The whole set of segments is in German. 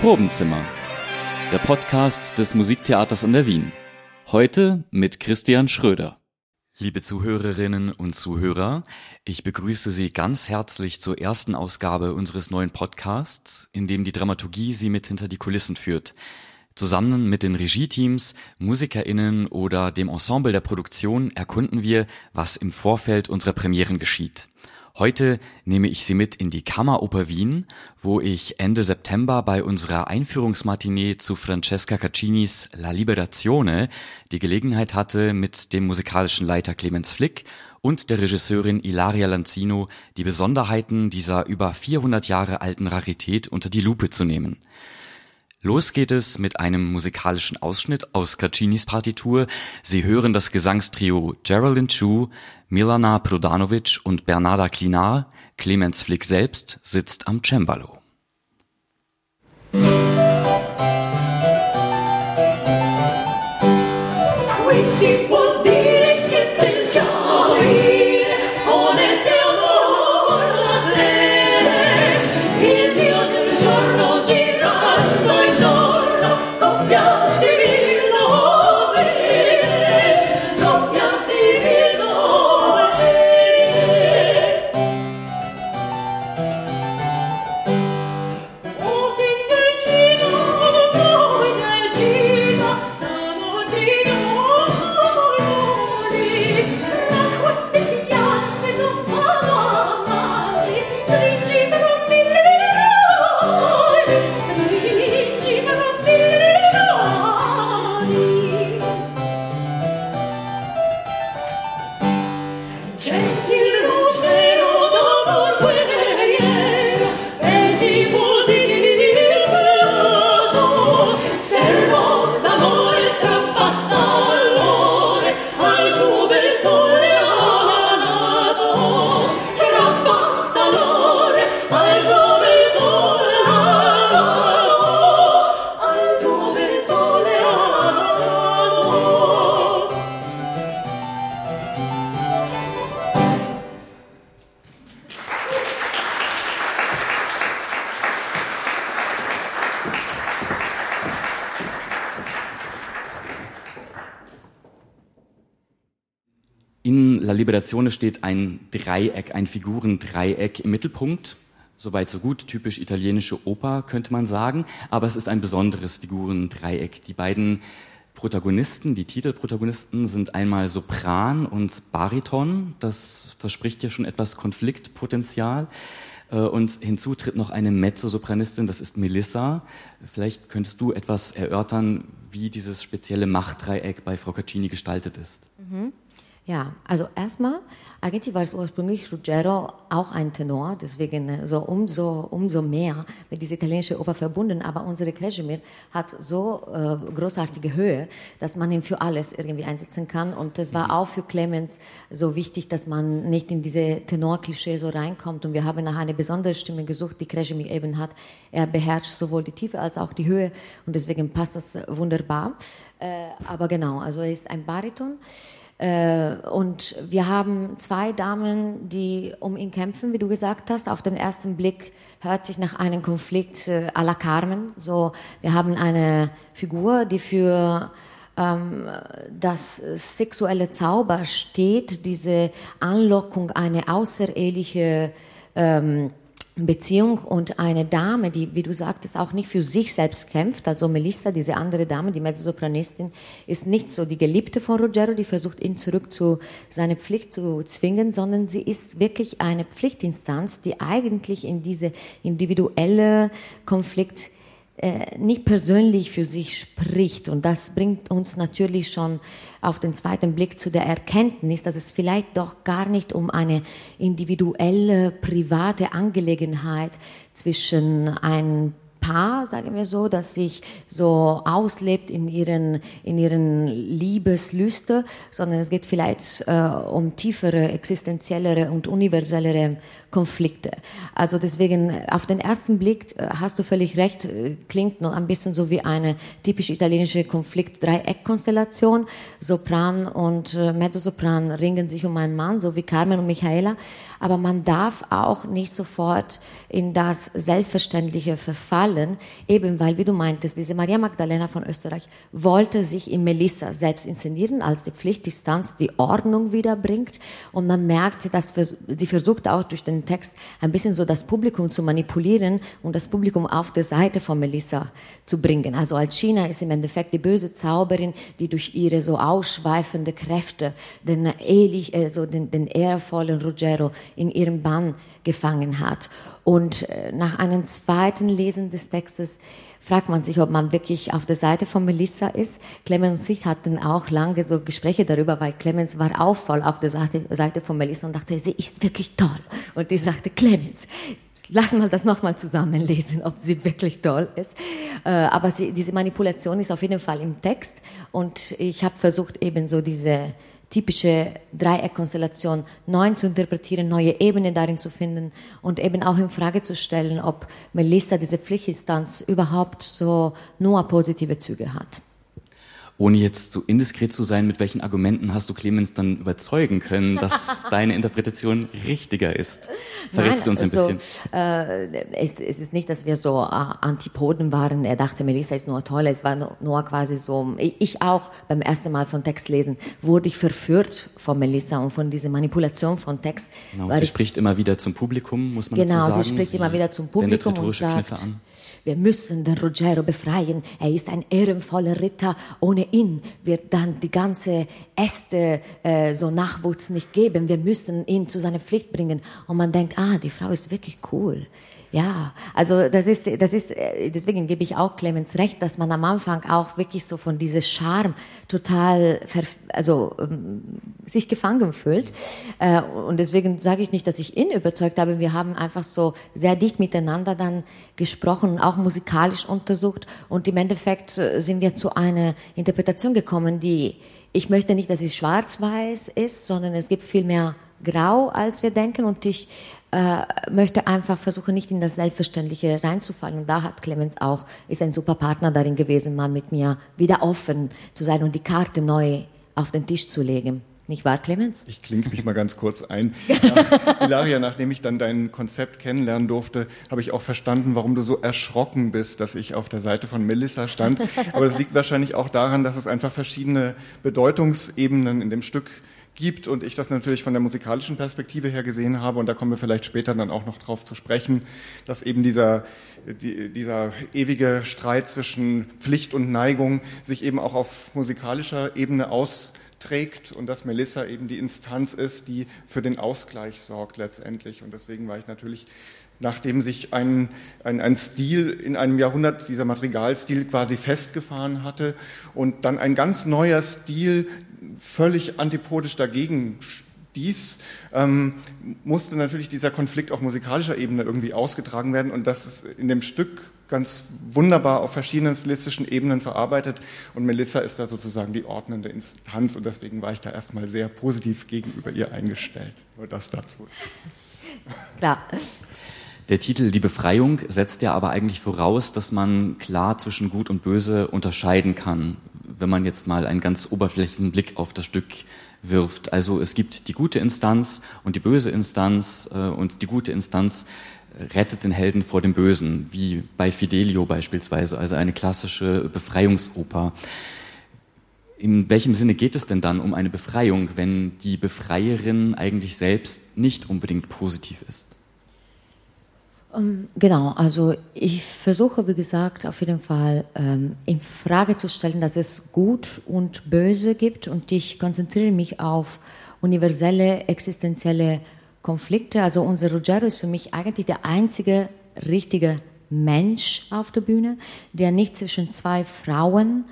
Probenzimmer, der Podcast des Musiktheaters an der Wien. Heute mit Christian Schröder. Liebe Zuhörerinnen und Zuhörer, ich begrüße Sie ganz herzlich zur ersten Ausgabe unseres neuen Podcasts, in dem die Dramaturgie Sie mit hinter die Kulissen führt. Zusammen mit den Regieteams, MusikerInnen oder dem Ensemble der Produktion erkunden wir, was im Vorfeld unserer Premieren geschieht. Heute nehme ich Sie mit in die Kammeroper Wien, wo ich Ende September bei unserer Einführungsmatinee zu Francesca Caccinis La Liberazione die Gelegenheit hatte, mit dem musikalischen Leiter Clemens Flick und der Regisseurin Ilaria Lanzino die Besonderheiten dieser über 400 Jahre alten Rarität unter die Lupe zu nehmen. Los geht es mit einem musikalischen Ausschnitt aus Caccinis Partitur. Sie hören das Gesangstrio Geraldine Chu, Milana Prodanovic und Bernarda Klinar. Clemens Flick selbst sitzt am Cembalo. Liberazione steht ein Dreieck, ein Figurendreieck im Mittelpunkt. Soweit so gut, typisch italienische Oper könnte man sagen, aber es ist ein besonderes Figurendreieck. Die beiden Protagonisten, die Titelprotagonisten sind einmal Sopran und Bariton. Das verspricht ja schon etwas Konfliktpotenzial. Äh, und hinzu tritt noch eine Mezzosopranistin, das ist Melissa. Vielleicht könntest du etwas erörtern, wie dieses spezielle Machtdreieck bei Frau Caccini gestaltet ist. Mhm. Ja, also erstmal, eigentlich war es ursprünglich Ruggero auch ein Tenor, deswegen äh, so umso, umso mehr mit dieser italienischen Oper verbunden. Aber unsere Kreschemir hat so äh, großartige Höhe, dass man ihn für alles irgendwie einsetzen kann. Und das war auch für Clemens so wichtig, dass man nicht in diese Tenor-Klischee so reinkommt. Und wir haben nach einer besonderen Stimme gesucht, die Kreschemir eben hat. Er beherrscht sowohl die Tiefe als auch die Höhe und deswegen passt das wunderbar. Äh, aber genau, also er ist ein Bariton. Äh, und wir haben zwei Damen, die um ihn kämpfen, wie du gesagt hast. Auf den ersten Blick hört sich nach einem Konflikt äh, à la Carmen. So, wir haben eine Figur, die für ähm, das sexuelle Zauber steht, diese Anlockung, eine außereheliche ähm, Beziehung und eine Dame, die, wie du sagtest, auch nicht für sich selbst kämpft, also Melissa, diese andere Dame, die Mezzosopranistin, ist nicht so die Geliebte von Ruggero, die versucht, ihn zurück zu seiner Pflicht zu zwingen, sondern sie ist wirklich eine Pflichtinstanz, die eigentlich in diese individuelle Konflikt äh, nicht persönlich für sich spricht. Und das bringt uns natürlich schon auf den zweiten Blick zu der Erkenntnis, dass es vielleicht doch gar nicht um eine individuelle, private Angelegenheit zwischen ein Paar, sagen wir so, das sich so auslebt in ihren, in ihren Liebeslüste, sondern es geht vielleicht äh, um tiefere, existenziellere und universellere Konflikte. Also deswegen, auf den ersten Blick äh, hast du völlig recht, äh, klingt noch ein bisschen so wie eine typisch italienische Konflikt-Dreieck-Konstellation. Sopran und äh, Mezzosopran ringen sich um einen Mann, so wie Carmen und Michaela. Aber man darf auch nicht sofort in das Selbstverständliche verfallen gefallen, eben weil, wie du meintest, diese Maria Magdalena von Österreich wollte sich in Melissa selbst inszenieren als die Pflichtdistanz, die Ordnung wiederbringt. Und man merkt, dass sie versucht auch durch den Text ein bisschen so das Publikum zu manipulieren und das Publikum auf der Seite von Melissa zu bringen. Also Alcina ist im Endeffekt die böse Zauberin, die durch ihre so ausschweifende Kräfte den, ehrlich, also den, den ehrvollen Ruggero in ihrem Bann gefangen hat. Und äh, nach einem zweiten Lesen des Textes fragt man sich, ob man wirklich auf der Seite von Melissa ist. Clemens und ich hatten auch lange so Gespräche darüber, weil Clemens war auch voll auf der Seite von Melissa und dachte, sie ist wirklich toll. Und ich sagte, Clemens, lass mal das nochmal zusammenlesen, ob sie wirklich toll ist. Äh, aber sie, diese Manipulation ist auf jeden Fall im Text und ich habe versucht eben so diese typische Dreieckkonstellation neu zu interpretieren, neue Ebenen darin zu finden und eben auch in Frage zu stellen, ob Melissa diese Pflichtinstanz überhaupt so nur positive Züge hat. Ohne jetzt so indiskret zu sein, mit welchen Argumenten hast du Clemens dann überzeugen können, dass deine Interpretation richtiger ist? Verrätst du uns ein also, bisschen? Äh, es, es, ist nicht, dass wir so äh, Antipoden waren. Er dachte, Melissa ist nur toll. Es war nur, nur quasi so. Ich auch beim ersten Mal von Text lesen wurde ich verführt von Melissa und von dieser Manipulation von Text. Genau, sie spricht immer wieder zum Publikum, muss man genau, dazu sagen. Genau, sie spricht immer wieder zum Publikum und sagt, wir müssen den Ruggero befreien. Er ist ein ehrenvoller Ritter. Ohne ihn wird dann die ganze Äste äh, so Nachwuchs nicht geben. Wir müssen ihn zu seiner Pflicht bringen. Und man denkt, ah, die Frau ist wirklich cool. Ja, also das ist, das ist, äh, deswegen gebe ich auch Clemens recht, dass man am Anfang auch wirklich so von diesem Charme total, also ähm, sich gefangen fühlt. Äh, und deswegen sage ich nicht, dass ich ihn überzeugt habe. Wir haben einfach so sehr dicht miteinander dann gesprochen, auch musikalisch untersucht. Und im Endeffekt äh, sind wir zu einer Interpretation gekommen, die, ich möchte nicht, dass es schwarz-weiß ist, sondern es gibt viel mehr grau, als wir denken. Und ich äh, möchte einfach versuchen, nicht in das Selbstverständliche reinzufallen. Und da hat Clemens auch, ist ein super Partner darin gewesen, mal mit mir wieder offen zu sein und die Karte neu auf den Tisch zu legen. Nicht wahr, Clemens? Ich klinke mich mal ganz kurz ein. Nach, Ilaria, nachdem ich dann dein Konzept kennenlernen durfte, habe ich auch verstanden, warum du so erschrocken bist, dass ich auf der Seite von Melissa stand. Aber das liegt wahrscheinlich auch daran, dass es einfach verschiedene Bedeutungsebenen in dem Stück gibt und ich das natürlich von der musikalischen Perspektive her gesehen habe und da kommen wir vielleicht später dann auch noch drauf zu sprechen, dass eben dieser, dieser ewige Streit zwischen Pflicht und Neigung sich eben auch auf musikalischer Ebene austrägt und dass Melissa eben die Instanz ist, die für den Ausgleich sorgt letztendlich. Und deswegen war ich natürlich nachdem sich ein, ein, ein Stil in einem Jahrhundert, dieser Madrigalstil quasi festgefahren hatte und dann ein ganz neuer Stil völlig antipodisch dagegen stieß, ähm, musste natürlich dieser Konflikt auf musikalischer Ebene irgendwie ausgetragen werden und das ist in dem Stück ganz wunderbar auf verschiedenen stilistischen Ebenen verarbeitet und Melissa ist da sozusagen die ordnende Instanz und deswegen war ich da erstmal sehr positiv gegenüber ihr eingestellt. Nur das dazu. Klar. Der Titel Die Befreiung setzt ja aber eigentlich voraus, dass man klar zwischen Gut und Böse unterscheiden kann wenn man jetzt mal einen ganz oberflächlichen Blick auf das Stück wirft. Also es gibt die gute Instanz und die böse Instanz äh, und die gute Instanz rettet den Helden vor dem Bösen, wie bei Fidelio beispielsweise, also eine klassische Befreiungsoper. In welchem Sinne geht es denn dann um eine Befreiung, wenn die Befreierin eigentlich selbst nicht unbedingt positiv ist? Ähm, genau, also ich versuche, wie gesagt, auf jeden Fall ähm, in Frage zu stellen, dass es Gut und Böse gibt und ich konzentriere mich auf universelle, existenzielle Konflikte. Also unser Ruggero ist für mich eigentlich der einzige richtige Mensch auf der Bühne, der nicht zwischen zwei Frauen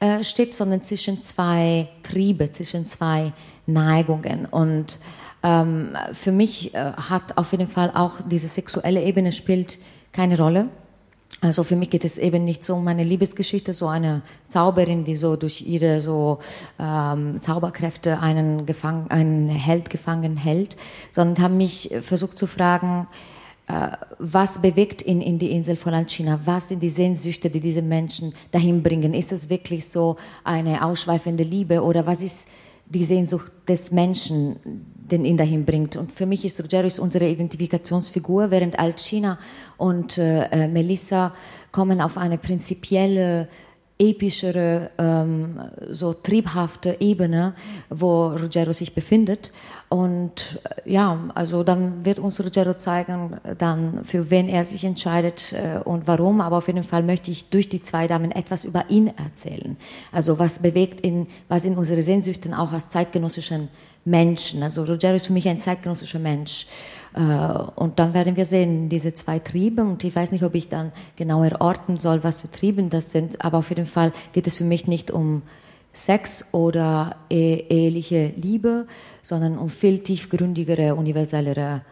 äh, steht, sondern zwischen zwei Triebe, zwischen zwei Neigungen und ähm, für mich äh, hat auf jeden Fall auch diese sexuelle Ebene spielt keine Rolle. Also für mich geht es eben nicht so um eine Liebesgeschichte, so eine Zauberin, die so durch ihre so ähm, Zauberkräfte einen, gefangen, einen Held gefangen hält, sondern habe mich versucht zu fragen, äh, was bewegt ihn in die Insel von Alcina? Was sind die Sehnsüchte, die diese Menschen dahin bringen? Ist es wirklich so eine ausschweifende Liebe oder was ist die Sehnsucht des Menschen, den ihn dahin bringt. Und für mich ist Ruggero unsere Identifikationsfigur, während Alcina und äh, äh, Melissa kommen auf eine prinzipielle epischere, ähm, so triebhafte Ebene, wo Ruggero sich befindet. Und äh, ja, also dann wird uns Ruggero zeigen, dann für wen er sich entscheidet äh, und warum. Aber auf jeden Fall möchte ich durch die zwei Damen etwas über ihn erzählen. Also was bewegt ihn, was in unsere Sehnsüchten auch als zeitgenössischen Menschen. Also Ruggero ist für mich ein zeitgenössischer Mensch. Äh, und dann werden wir sehen, diese zwei Triebe, und ich weiß nicht, ob ich dann genau erorten soll, was für Trieben das sind, aber auf jeden Fall geht es für mich nicht um Sex oder eheliche Liebe, sondern um viel tiefgründigere, universellere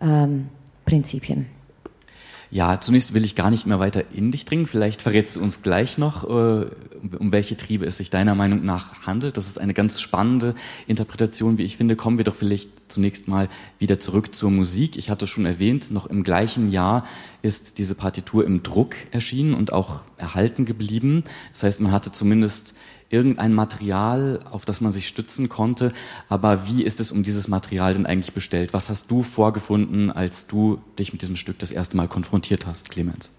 ähm, Prinzipien. Ja, zunächst will ich gar nicht mehr weiter in dich dringen. Vielleicht verrätst du uns gleich noch, äh, um welche Triebe es sich deiner Meinung nach handelt. Das ist eine ganz spannende Interpretation, wie ich finde. Kommen wir doch vielleicht zunächst mal wieder zurück zur Musik. Ich hatte schon erwähnt, noch im gleichen Jahr ist diese Partitur im Druck erschienen und auch erhalten geblieben. Das heißt, man hatte zumindest irgendein Material, auf das man sich stützen konnte. Aber wie ist es um dieses Material denn eigentlich bestellt? Was hast du vorgefunden, als du dich mit diesem Stück das erste Mal konfrontiert hast, Clemens?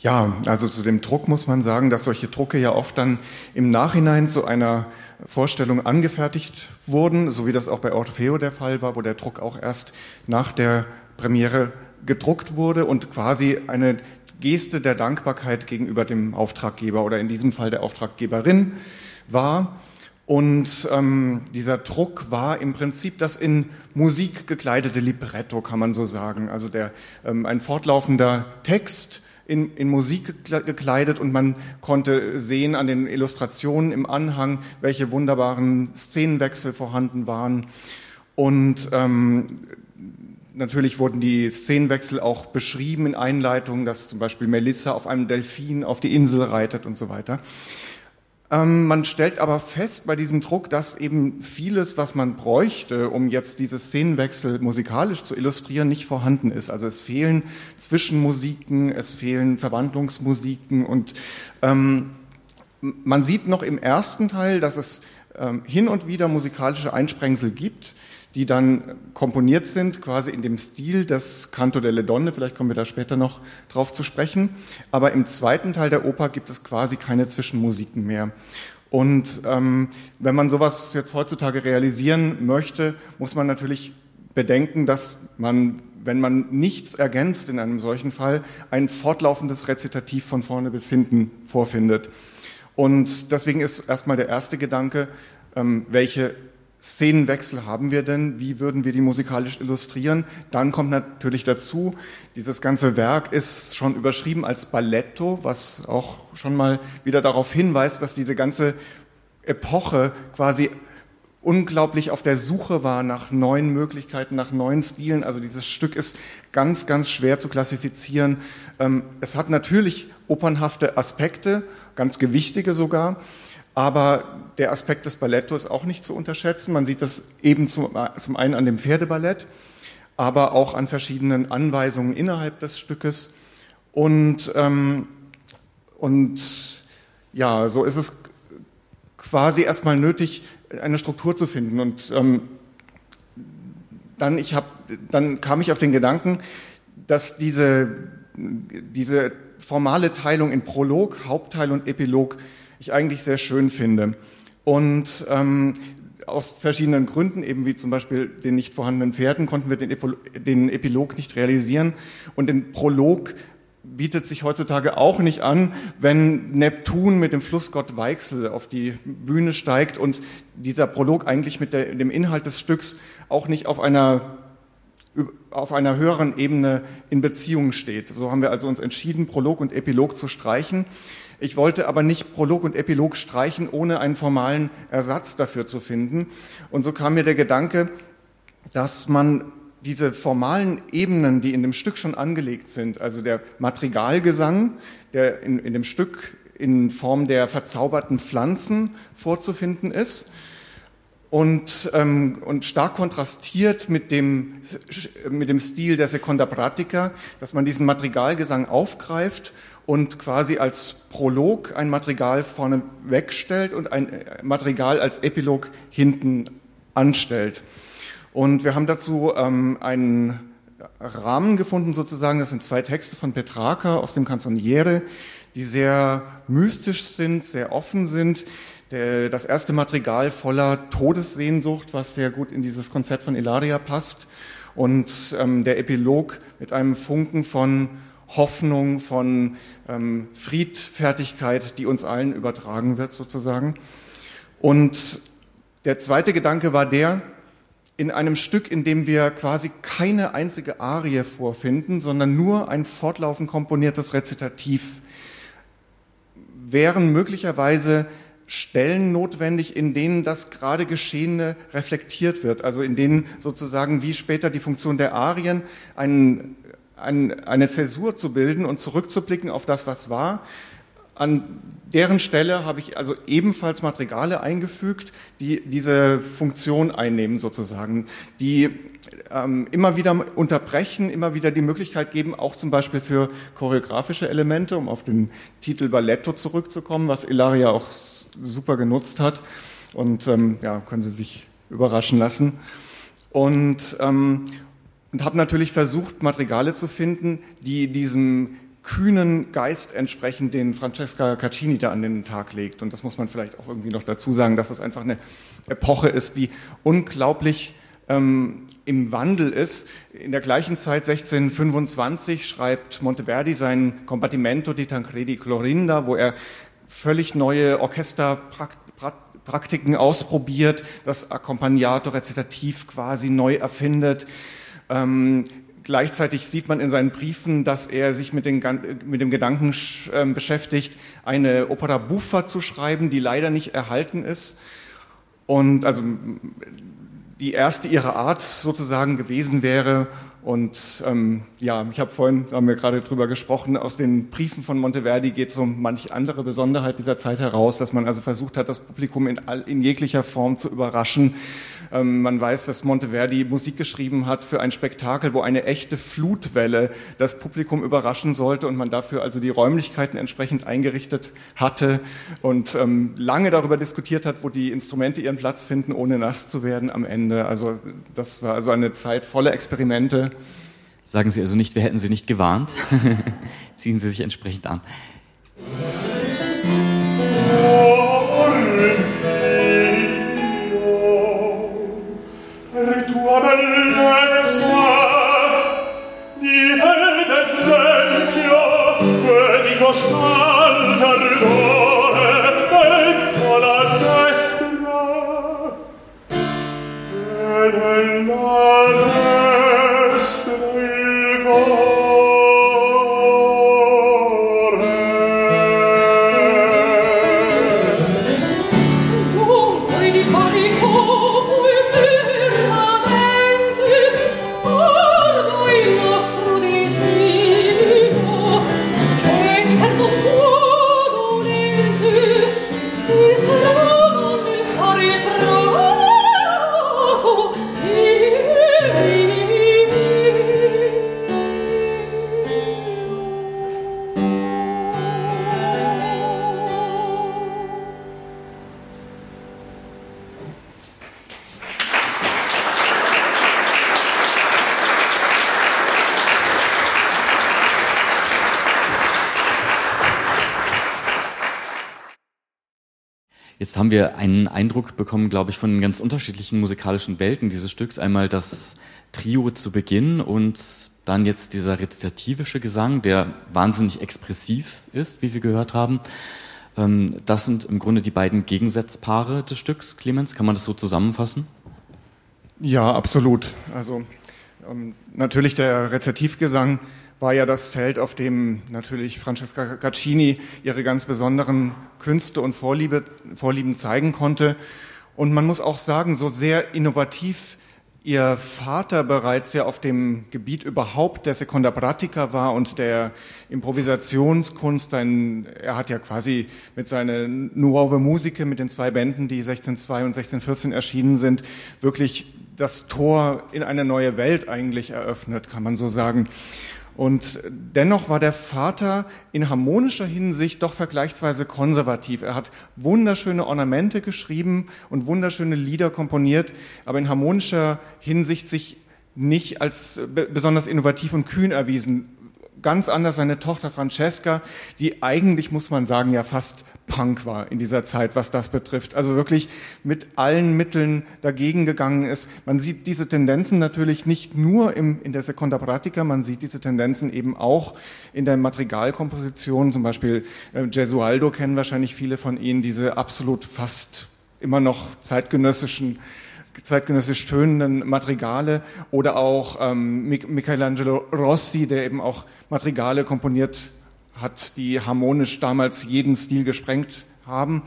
Ja, also zu dem Druck muss man sagen, dass solche Drucke ja oft dann im Nachhinein zu einer Vorstellung angefertigt wurden, so wie das auch bei Orfeo der Fall war, wo der Druck auch erst nach der Premiere gedruckt wurde und quasi eine Geste der Dankbarkeit gegenüber dem Auftraggeber oder in diesem Fall der Auftraggeberin war. Und ähm, dieser Druck war im Prinzip das in Musik gekleidete Libretto, kann man so sagen. Also der, ähm, ein fortlaufender Text in, in Musik gekleidet und man konnte sehen an den Illustrationen im Anhang, welche wunderbaren Szenenwechsel vorhanden waren. Und ähm, Natürlich wurden die Szenenwechsel auch beschrieben in Einleitungen, dass zum Beispiel Melissa auf einem Delfin auf die Insel reitet und so weiter. Ähm, man stellt aber fest bei diesem Druck, dass eben vieles, was man bräuchte, um jetzt diese Szenenwechsel musikalisch zu illustrieren, nicht vorhanden ist. Also es fehlen Zwischenmusiken, es fehlen Verwandlungsmusiken und ähm, man sieht noch im ersten Teil, dass es ähm, hin und wieder musikalische Einsprengsel gibt die dann komponiert sind, quasi in dem Stil des Canto delle Donne. Vielleicht kommen wir da später noch drauf zu sprechen. Aber im zweiten Teil der Oper gibt es quasi keine Zwischenmusiken mehr. Und ähm, wenn man sowas jetzt heutzutage realisieren möchte, muss man natürlich bedenken, dass man, wenn man nichts ergänzt in einem solchen Fall, ein fortlaufendes Rezitativ von vorne bis hinten vorfindet. Und deswegen ist erstmal der erste Gedanke, ähm, welche Szenenwechsel haben wir denn? Wie würden wir die musikalisch illustrieren? Dann kommt natürlich dazu, dieses ganze Werk ist schon überschrieben als Balletto, was auch schon mal wieder darauf hinweist, dass diese ganze Epoche quasi unglaublich auf der Suche war nach neuen Möglichkeiten, nach neuen Stilen. Also dieses Stück ist ganz, ganz schwer zu klassifizieren. Ähm, es hat natürlich opernhafte Aspekte, ganz gewichtige sogar. Aber der Aspekt des Balletto ist auch nicht zu unterschätzen. Man sieht das eben zum, zum einen an dem Pferdeballett, aber auch an verschiedenen Anweisungen innerhalb des Stückes. Und, ähm, und ja, so ist es quasi erstmal nötig, eine Struktur zu finden. Und ähm, dann, ich hab, dann kam ich auf den Gedanken, dass diese, diese formale Teilung in Prolog, Hauptteil und Epilog ich eigentlich sehr schön finde. Und ähm, aus verschiedenen Gründen, eben wie zum Beispiel den nicht vorhandenen Pferden, konnten wir den, Epo den Epilog nicht realisieren. Und den Prolog bietet sich heutzutage auch nicht an, wenn Neptun mit dem Flussgott Weichsel auf die Bühne steigt und dieser Prolog eigentlich mit der, dem Inhalt des Stücks auch nicht auf einer auf einer höheren Ebene in Beziehung steht. So haben wir also uns entschieden, Prolog und Epilog zu streichen. Ich wollte aber nicht Prolog und Epilog streichen, ohne einen formalen Ersatz dafür zu finden. Und so kam mir der Gedanke, dass man diese formalen Ebenen, die in dem Stück schon angelegt sind, also der Madrigalgesang, der in, in dem Stück in Form der verzauberten Pflanzen vorzufinden ist, und, ähm, und stark kontrastiert mit dem, mit dem Stil der Seconda Pratica, dass man diesen Madrigalgesang aufgreift und quasi als Prolog ein Madrigal vorne wegstellt und ein Madrigal als Epilog hinten anstellt. Und wir haben dazu ähm, einen Rahmen gefunden sozusagen, das sind zwei Texte von Petrarca aus dem Canzoniere, die sehr mystisch sind, sehr offen sind. Der, das erste Madrigal voller Todessehnsucht, was sehr gut in dieses Konzept von Ilaria passt. Und ähm, der Epilog mit einem Funken von Hoffnung, von ähm, Friedfertigkeit, die uns allen übertragen wird sozusagen. Und der zweite Gedanke war der, in einem Stück, in dem wir quasi keine einzige Arie vorfinden, sondern nur ein fortlaufend komponiertes Rezitativ, wären möglicherweise Stellen notwendig, in denen das gerade Geschehene reflektiert wird, also in denen sozusagen wie später die Funktion der Arien ein, ein, eine Zäsur zu bilden und zurückzublicken auf das, was war. An deren Stelle habe ich also ebenfalls Madrigale eingefügt, die diese Funktion einnehmen sozusagen, die ähm, immer wieder unterbrechen, immer wieder die Möglichkeit geben, auch zum Beispiel für choreografische Elemente, um auf den Titel Balletto zurückzukommen, was Ilaria auch super genutzt hat. Und ähm, ja, können Sie sich überraschen lassen. Und, ähm, und habe natürlich versucht, Madrigale zu finden, die diesem kühnen Geist entsprechen, den Francesca Caccini da an den Tag legt. Und das muss man vielleicht auch irgendwie noch dazu sagen, dass es einfach eine Epoche ist, die unglaublich ähm, im Wandel ist. In der gleichen Zeit, 1625, schreibt Monteverdi sein Combattimento di Tancredi Clorinda, wo er völlig neue Orchesterpraktiken ausprobiert, das Accompagnato rezitativ quasi neu erfindet. Ähm, gleichzeitig sieht man in seinen Briefen, dass er sich mit, den, mit dem Gedanken äh, beschäftigt, eine Opera buffa zu schreiben, die leider nicht erhalten ist. Und also die erste ihrer Art sozusagen gewesen wäre und ähm, ja, ich habe vorhin, haben wir gerade drüber gesprochen, aus den Briefen von Monteverdi geht so manch andere Besonderheit dieser Zeit heraus, dass man also versucht hat, das Publikum in, all, in jeglicher Form zu überraschen. Ähm, man weiß, dass Monteverdi Musik geschrieben hat für ein Spektakel, wo eine echte Flutwelle das Publikum überraschen sollte und man dafür also die Räumlichkeiten entsprechend eingerichtet hatte und ähm, lange darüber diskutiert hat, wo die Instrumente ihren Platz finden, ohne nass zu werden am Ende. Also das war also eine Zeit voller Experimente. Sagen Sie also nicht, wir hätten Sie nicht gewarnt. Ziehen Sie sich entsprechend an. lo star haben wir einen Eindruck bekommen, glaube ich, von ganz unterschiedlichen musikalischen Welten dieses Stücks. Einmal das Trio zu Beginn und dann jetzt dieser rezitativische Gesang, der wahnsinnig expressiv ist, wie wir gehört haben. Ähm, das sind im Grunde die beiden Gegensatzpaare des Stücks, Clemens. Kann man das so zusammenfassen? Ja, absolut. Also natürlich der Rezitativgesang war ja das Feld, auf dem natürlich Francesca Caccini ihre ganz besonderen Künste und Vorliebe, Vorlieben zeigen konnte. Und man muss auch sagen, so sehr innovativ ihr Vater bereits ja auf dem Gebiet überhaupt der Seconda Pratica war und der Improvisationskunst, ein, er hat ja quasi mit seinen Nuove Musiche, mit den zwei Bänden, die 1602 und 1614 erschienen sind, wirklich das Tor in eine neue Welt eigentlich eröffnet, kann man so sagen. Und dennoch war der Vater in harmonischer Hinsicht doch vergleichsweise konservativ. Er hat wunderschöne Ornamente geschrieben und wunderschöne Lieder komponiert, aber in harmonischer Hinsicht sich nicht als besonders innovativ und kühn erwiesen ganz anders seine Tochter Francesca, die eigentlich, muss man sagen, ja fast Punk war in dieser Zeit, was das betrifft. Also wirklich mit allen Mitteln dagegen gegangen ist. Man sieht diese Tendenzen natürlich nicht nur im, in der Seconda Pratica, man sieht diese Tendenzen eben auch in der Madrigalkomposition. Zum Beispiel äh, Gesualdo kennen wahrscheinlich viele von Ihnen, diese absolut fast immer noch zeitgenössischen zeitgenössisch tönenden Madrigale oder auch ähm, Michelangelo Rossi, der eben auch Madrigale komponiert hat, die harmonisch damals jeden Stil gesprengt haben.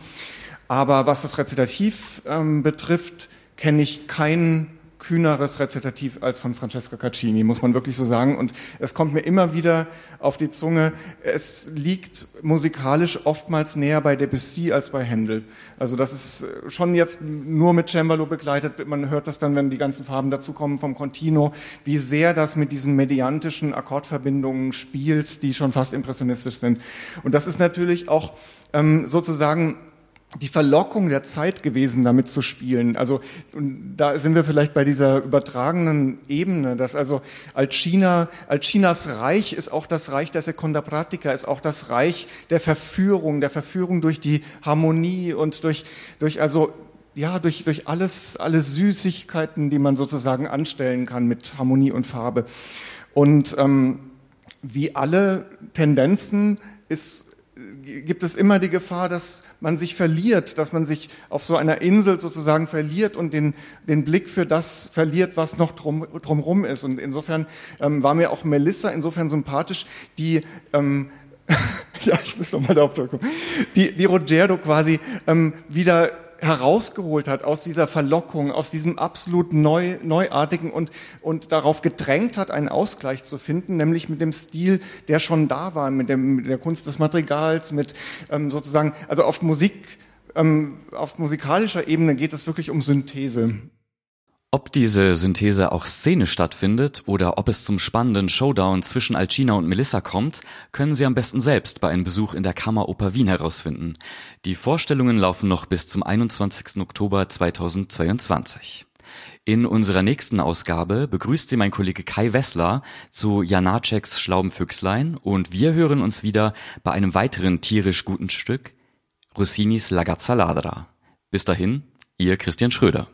Aber was das Rezitativ ähm, betrifft, kenne ich keinen kühneres Rezitativ als von Francesca Caccini, muss man wirklich so sagen. Und es kommt mir immer wieder auf die Zunge, es liegt musikalisch oftmals näher bei Debussy als bei Händel. Also das ist schon jetzt nur mit Cembalo begleitet. Man hört das dann, wenn die ganzen Farben dazukommen vom Continuo, wie sehr das mit diesen mediantischen Akkordverbindungen spielt, die schon fast impressionistisch sind. Und das ist natürlich auch ähm, sozusagen die Verlockung der Zeit gewesen, damit zu spielen. Also da sind wir vielleicht bei dieser übertragenen Ebene, dass also Alcina, Alcinas Reich ist auch das Reich der Seconda Pratica, ist auch das Reich der Verführung, der Verführung durch die Harmonie und durch, durch also ja, durch, durch alles, alle Süßigkeiten, die man sozusagen anstellen kann mit Harmonie und Farbe. Und ähm, wie alle Tendenzen ist gibt es immer die Gefahr, dass man sich verliert, dass man sich auf so einer Insel sozusagen verliert und den, den Blick für das verliert, was noch drum, drumrum ist. Und insofern ähm, war mir auch Melissa insofern sympathisch, die ähm, ja, ich muss nochmal darauf zurückkommen, die, die Rogero quasi ähm, wieder herausgeholt hat aus dieser Verlockung, aus diesem absolut neu, neuartigen und, und darauf gedrängt hat, einen Ausgleich zu finden, nämlich mit dem Stil, der schon da war, mit, dem, mit der Kunst des Madrigals, mit ähm, sozusagen, also auf Musik, ähm, auf musikalischer Ebene geht es wirklich um Synthese. Ob diese Synthese auch szenisch stattfindet oder ob es zum spannenden Showdown zwischen Alcina und Melissa kommt, können Sie am besten selbst bei einem Besuch in der Kammeroper Wien herausfinden. Die Vorstellungen laufen noch bis zum 21. Oktober 2022. In unserer nächsten Ausgabe begrüßt Sie mein Kollege Kai Wessler zu Janaceks Schlaubenfüchslein und wir hören uns wieder bei einem weiteren tierisch guten Stück, Rossinis La Ladra. Bis dahin, Ihr Christian Schröder.